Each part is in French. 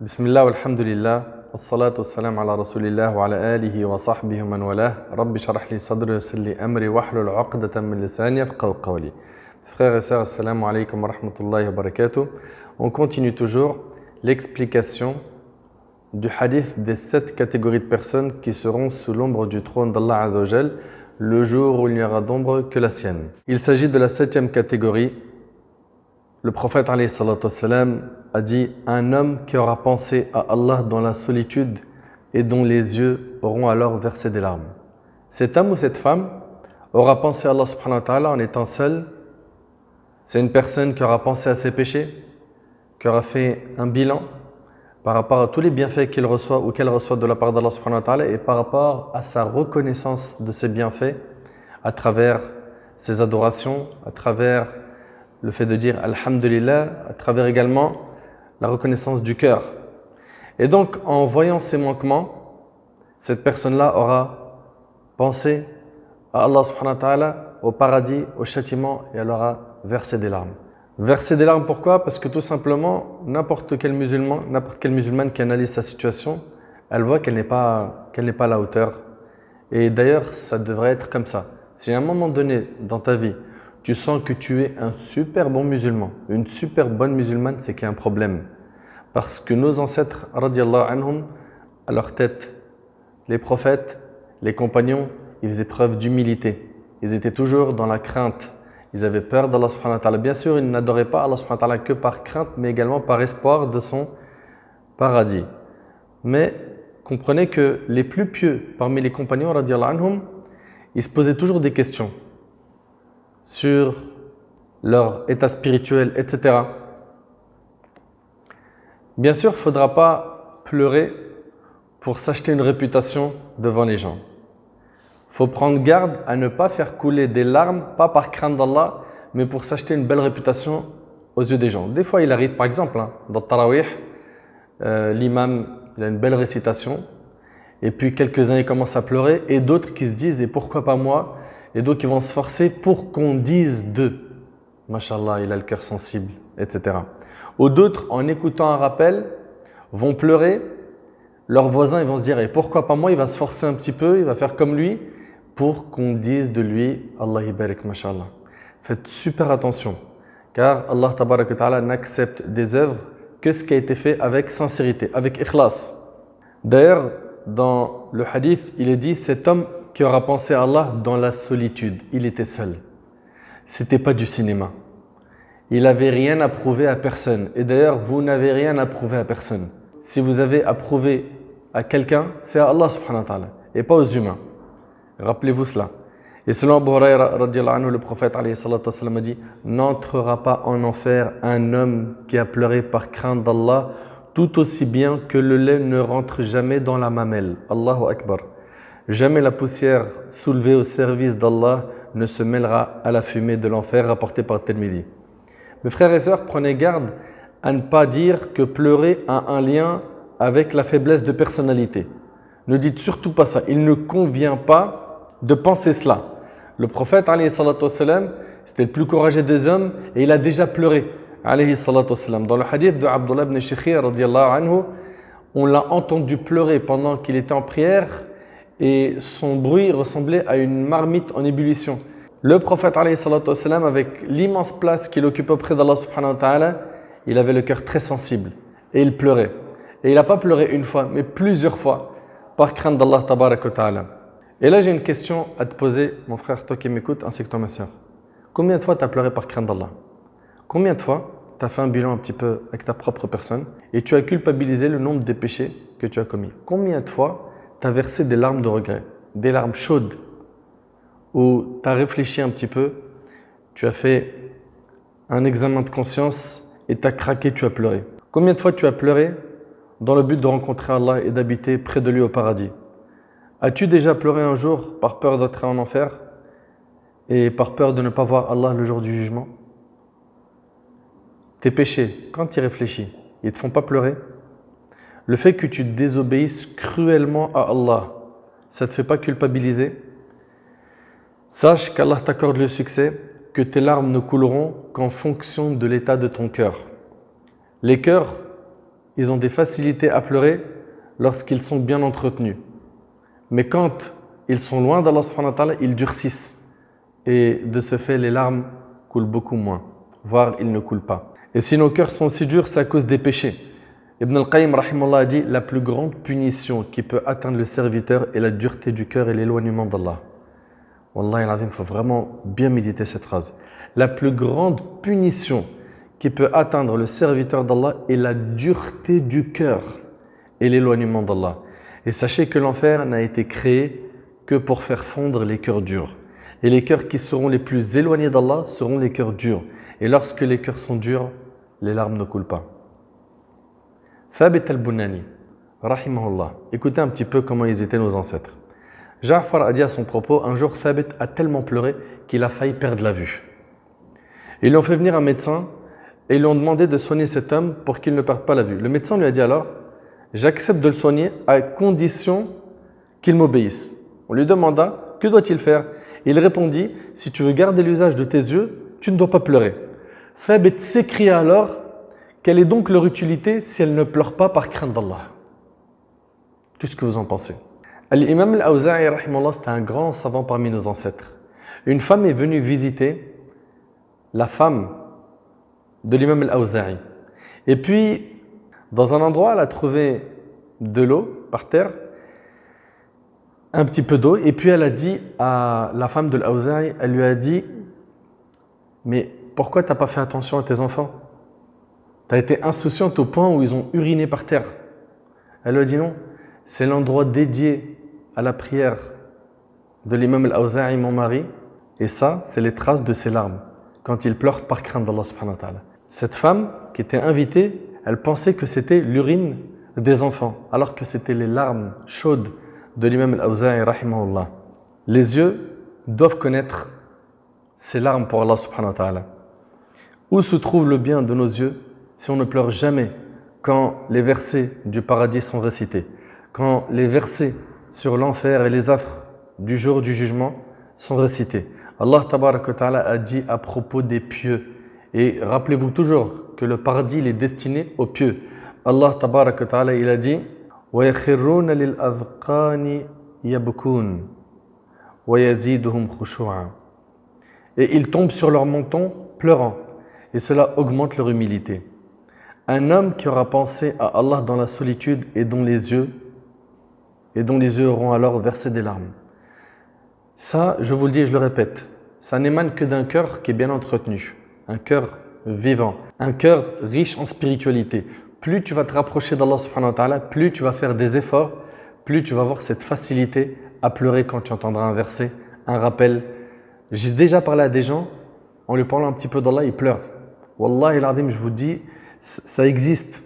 بسم الله والحمد لله والصلاة والسلام على رسول الله وعلى آله وصحبه ومن والاه رب اشرح لي صدري ويسر لي أمري واحلل عقدة من لساني يفقهوا قولي Frères et sœurs, assalamu alaikum wa rahmatullahi wa barakatuh. On continue toujours l'explication du hadith des sept catégories de personnes qui seront sous l'ombre du trône d'Allah Azzawajal le jour où il n'y aura d'ombre que la sienne. Il s'agit de la septième catégorie. Le prophète a dit Un homme qui aura pensé à Allah dans la solitude et dont les yeux auront alors versé des larmes. Cet homme ou cette femme aura pensé à Allah en étant seul. C'est une personne qui aura pensé à ses péchés, qui aura fait un bilan par rapport à tous les bienfaits qu'il reçoit ou qu'elle reçoit de la part d'Allah subhanahu wa et par rapport à sa reconnaissance de ses bienfaits à travers ses adorations, à travers le fait de dire Alhamdulillah, à travers également la reconnaissance du cœur. Et donc, en voyant ces manquements, cette personne-là aura pensé à Allah au paradis, au châtiment, et elle aura versé des larmes. Verser des larmes, pourquoi? Parce que tout simplement, n'importe quel musulman, n'importe quelle musulmane qui analyse sa situation, elle voit qu'elle n'est pas, qu'elle n'est pas à la hauteur. Et d'ailleurs, ça devrait être comme ça. Si à un moment donné dans ta vie, tu sens que tu es un super bon musulman, une super bonne musulmane, c'est qu'il y a un problème. Parce que nos ancêtres, radiallahu anhum, à leur tête, les prophètes, les compagnons, ils faisaient preuve d'humilité. Ils étaient toujours dans la crainte ils avaient peur d'Allah subhanahu wa ta'ala. Bien sûr, ils n'adoraient pas Allah subhanahu ta'ala que par crainte, mais également par espoir de son paradis. Mais comprenez que les plus pieux parmi les compagnons, anhum, ils se posaient toujours des questions sur leur état spirituel, etc. Bien sûr, il ne faudra pas pleurer pour s'acheter une réputation devant les gens faut prendre garde à ne pas faire couler des larmes, pas par crainte d'Allah, mais pour s'acheter une belle réputation aux yeux des gens. Des fois, il arrive, par exemple, hein, dans Tarawih, euh, l'imam il a une belle récitation, et puis quelques-uns commencent à pleurer, et d'autres qui se disent, et pourquoi pas moi Et d'autres qui vont se forcer pour qu'on dise d'eux. Mashallah, il a le cœur sensible, etc. Ou d'autres, en écoutant un rappel, vont pleurer, leurs voisins ils vont se dire, et pourquoi pas moi? Il va se forcer un petit peu, il va faire comme lui, pour qu'on dise de lui Allah barik mashallah. Faites super attention car Allah ta'ala n'accepte des œuvres que ce qui a été fait avec sincérité, avec ikhlas. D'ailleurs, dans le hadith, il est dit cet homme qui aura pensé à Allah dans la solitude, il était seul. C'était pas du cinéma. Il n'avait rien à prouver à personne. Et d'ailleurs, vous n'avez rien à prouver à personne. Si vous avez à prouver à quelqu'un, c'est à Allah subhanahu wa ta'ala et pas aux humains. Rappelez-vous cela. Et selon Abu Huraira, le prophète a dit N'entrera pas en enfer un homme qui a pleuré par crainte d'Allah, tout aussi bien que le lait ne rentre jamais dans la mamelle. Allahu Akbar. Jamais la poussière soulevée au service d'Allah ne se mêlera à la fumée de l'enfer rapportée par Tirmidhi. Mes frères et sœurs, prenez garde à ne pas dire que pleurer a un lien avec la faiblesse de personnalité. Ne dites surtout pas ça. Il ne convient pas de penser cela. Le prophète, c'était le plus courageux des hommes et il a déjà pleuré. Dans le hadith de Abdullah ibn on l'a entendu pleurer pendant qu'il était en prière et son bruit ressemblait à une marmite en ébullition. Le prophète, avec l'immense place qu'il occupe auprès d'Allah il avait le cœur très sensible et il pleurait. Et il n'a pas pleuré une fois, mais plusieurs fois, par crainte d'Allah. Et là, j'ai une question à te poser, mon frère, toi qui m'écoutes, ainsi que toi, ma soeur. Combien de fois tu as pleuré par crainte d'Allah? Combien de fois tu as fait un bilan un petit peu avec ta propre personne et tu as culpabilisé le nombre des péchés que tu as commis? Combien de fois tu as versé des larmes de regret, des larmes chaudes, où tu as réfléchi un petit peu, tu as fait un examen de conscience et tu as craqué, tu as pleuré. Combien de fois tu as pleuré dans le but de rencontrer Allah et d'habiter près de lui au paradis? As-tu déjà pleuré un jour par peur d'être en enfer et par peur de ne pas voir Allah le jour du jugement? Tes péchés, quand tu y réfléchis, ils ne te font pas pleurer? Le fait que tu désobéisses cruellement à Allah, ça ne te fait pas culpabiliser? Sache qu'Allah t'accorde le succès, que tes larmes ne couleront qu'en fonction de l'état de ton cœur. Les cœurs ils ont des facilités à pleurer lorsqu'ils sont bien entretenus. Mais quand ils sont loin d'Allah ils durcissent. Et de ce fait, les larmes coulent beaucoup moins, voire ils ne coulent pas. Et si nos cœurs sont si durs, c'est à cause des péchés. Ibn al-Qayyim a dit la plus grande punition qui peut atteindre le serviteur est la dureté du cœur et l'éloignement d'Allah. Wallah, il faut vraiment bien méditer cette phrase. La plus grande punition qui peut atteindre le serviteur d'Allah est la dureté du cœur et l'éloignement d'Allah. Et sachez que l'enfer n'a été créé que pour faire fondre les cœurs durs. Et les cœurs qui seront les plus éloignés d'Allah seront les cœurs durs. Et lorsque les cœurs sont durs, les larmes ne coulent pas. Thabit al-Bunani, rahimahullah. Écoutez un petit peu comment ils étaient nos ancêtres. Ja'far a dit à son propos, un jour Thabit a tellement pleuré qu'il a failli perdre la vue. Ils lui ont fait venir un médecin et ils lui ont demandé de soigner cet homme pour qu'il ne perde pas la vue. Le médecin lui a dit alors, j'accepte de le soigner à condition qu'il m'obéisse. On lui demanda, que doit-il faire? Il répondit, si tu veux garder l'usage de tes yeux, tu ne dois pas pleurer. Thabit s'écria alors, quelle est donc leur utilité si elle ne pleure pas par crainte d'Allah? Qu'est-ce que vous en pensez? L'imam al-Awza'i, c'était un grand savant parmi nos ancêtres. Une femme est venue visiter la femme de l'imam al-Awza'i. Et puis, dans un endroit, elle a trouvé de l'eau par terre, un petit peu d'eau, et puis elle a dit à la femme de l'Awza'i, elle lui a dit, mais pourquoi tu n'as pas fait attention à tes enfants? Tu as été insouciante au point où ils ont uriné par terre. Elle lui a dit non, c'est l'endroit dédié à la prière de l'imam al-Awza'i, mon mari, et ça, c'est les traces de ses larmes quand il pleure par crainte d'Allah subhanahu wa. Cette femme qui était invitée, elle pensait que c'était l'urine des enfants, alors que c'était les larmes chaudes de l'imam al-Awza'i rahimahullah. Les yeux doivent connaître ces larmes pour Allah subhanahu. Où se trouve le bien de nos yeux? Si on ne pleure jamais quand les versets du paradis sont récités, quand les versets sur l'enfer et les affres du jour du jugement sont récités Allah ta'ala a dit à propos des pieux, et rappelez-vous toujours que le paradis est destiné aux pieux. Allah ta'ala il a dit Et ils tombent sur leur menton pleurant, et cela augmente leur humilité. Un homme qui aura pensé à Allah dans la solitude et dont les yeux et dont les yeux auront alors versé des larmes. Ça, je vous le dis et je le répète, ça n'émane que d'un cœur qui est bien entretenu, un cœur vivant, un cœur riche en spiritualité. Plus tu vas te rapprocher d'Allah subhanahu plus tu vas faire des efforts, plus tu vas avoir cette facilité à pleurer quand tu entendras un verset, un rappel. J'ai déjà parlé à des gens, en lui parlant un petit peu d'Allah, ils pleurent. Wallah il je vous dis, ça existe.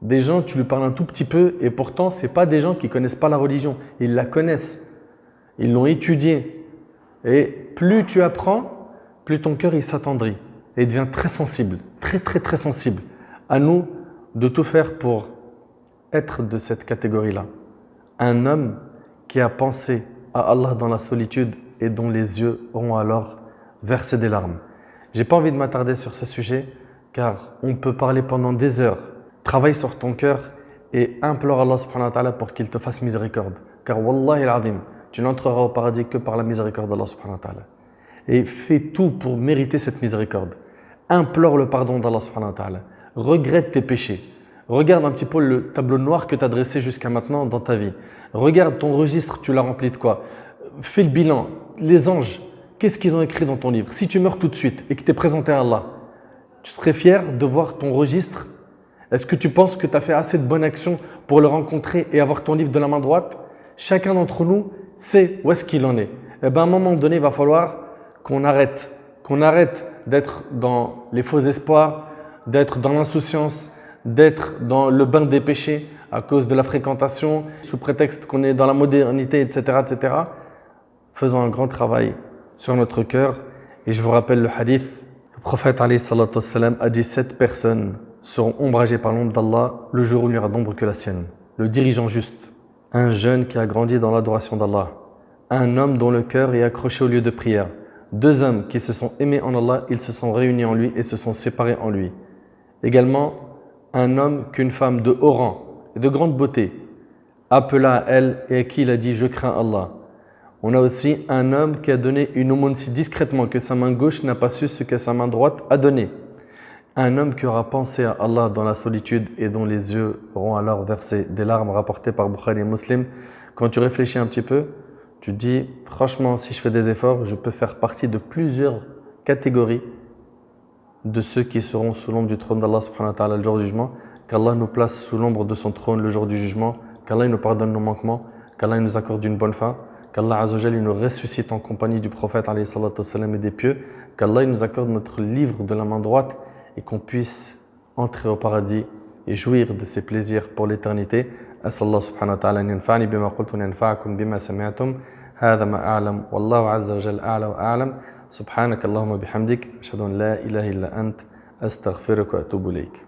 Des gens, tu lui parles un tout petit peu et pourtant, ce pas des gens qui connaissent pas la religion. Ils la connaissent. Ils l'ont étudiée. Et plus tu apprends, plus ton cœur il s'attendrit et devient très sensible, très très très sensible. À nous de tout faire pour être de cette catégorie-là. Un homme qui a pensé à Allah dans la solitude et dont les yeux auront alors versé des larmes. J'ai pas envie de m'attarder sur ce sujet car on peut parler pendant des heures Travaille sur ton cœur et implore Allah subhanahu pour qu'il te fasse miséricorde. Car wallahi al tu n'entreras au paradis que par la miséricorde d'Allah subhanahu wa ta'ala. Et fais tout pour mériter cette miséricorde. Implore le pardon d'Allah subhanahu. Regrette tes péchés. Regarde un petit peu le tableau noir que tu as dressé jusqu'à maintenant dans ta vie. Regarde ton registre, tu l'as rempli de quoi? Fais le bilan. Les anges, qu'est-ce qu'ils ont écrit dans ton livre? Si tu meurs tout de suite et que tu es présenté à Allah, tu serais fier de voir ton registre? Est-ce que tu penses que tu as fait assez de bonnes actions pour le rencontrer et avoir ton livre de la main droite? Chacun d'entre nous sait où est-ce qu'il en est. Eh bien, à un moment donné, il va falloir qu'on arrête, qu'on arrête d'être dans les faux espoirs, d'être dans l'insouciance, d'être dans le bain des péchés à cause de la fréquentation, sous prétexte qu'on est dans la modernité, etc., etc. Faisons un grand travail sur notre cœur. Et je vous rappelle le hadith. Le prophète a dit sept personnes seront ombragés par l'ombre d'Allah le jour où il n'y aura d'ombre que la sienne. Le dirigeant juste, un jeune qui a grandi dans l'adoration d'Allah, un homme dont le cœur est accroché au lieu de prière, deux hommes qui se sont aimés en Allah, ils se sont réunis en lui et se sont séparés en lui. Également, un homme qu'une femme de haut rang et de grande beauté appela à elle et à qui il a dit Je crains Allah. On a aussi un homme qui a donné une aumône si discrètement que sa main gauche n'a pas su ce que sa main droite a donné. Un homme qui aura pensé à Allah dans la solitude et dont les yeux auront alors versé des larmes rapportées par Bukhari et Muslim. Quand tu réfléchis un petit peu, tu dis franchement, si je fais des efforts, je peux faire partie de plusieurs catégories de ceux qui seront sous l'ombre du trône d'Allah subhanahu le jour du jugement. Qu'Allah nous place sous l'ombre de son trône le jour du jugement. Qu'Allah nous pardonne nos manquements. Qu'Allah nous accorde une bonne fin qu'Allah nous ressuscite en compagnie du prophète et des pieux, qu'Allah nous accorde notre livre de la main droite et qu'on puisse entrer au paradis et jouir de ses plaisirs pour l'éternité. أسأل الله سبحانه وتعالى أن ينفعني بما قلت وأن بما سمعتم هذا ما أعلم والله عز وجل أعلى وأعلم سبحانك اللهم بحمدك أشهد أن لا إله إلا أنت أستغفرك وأتوب إليك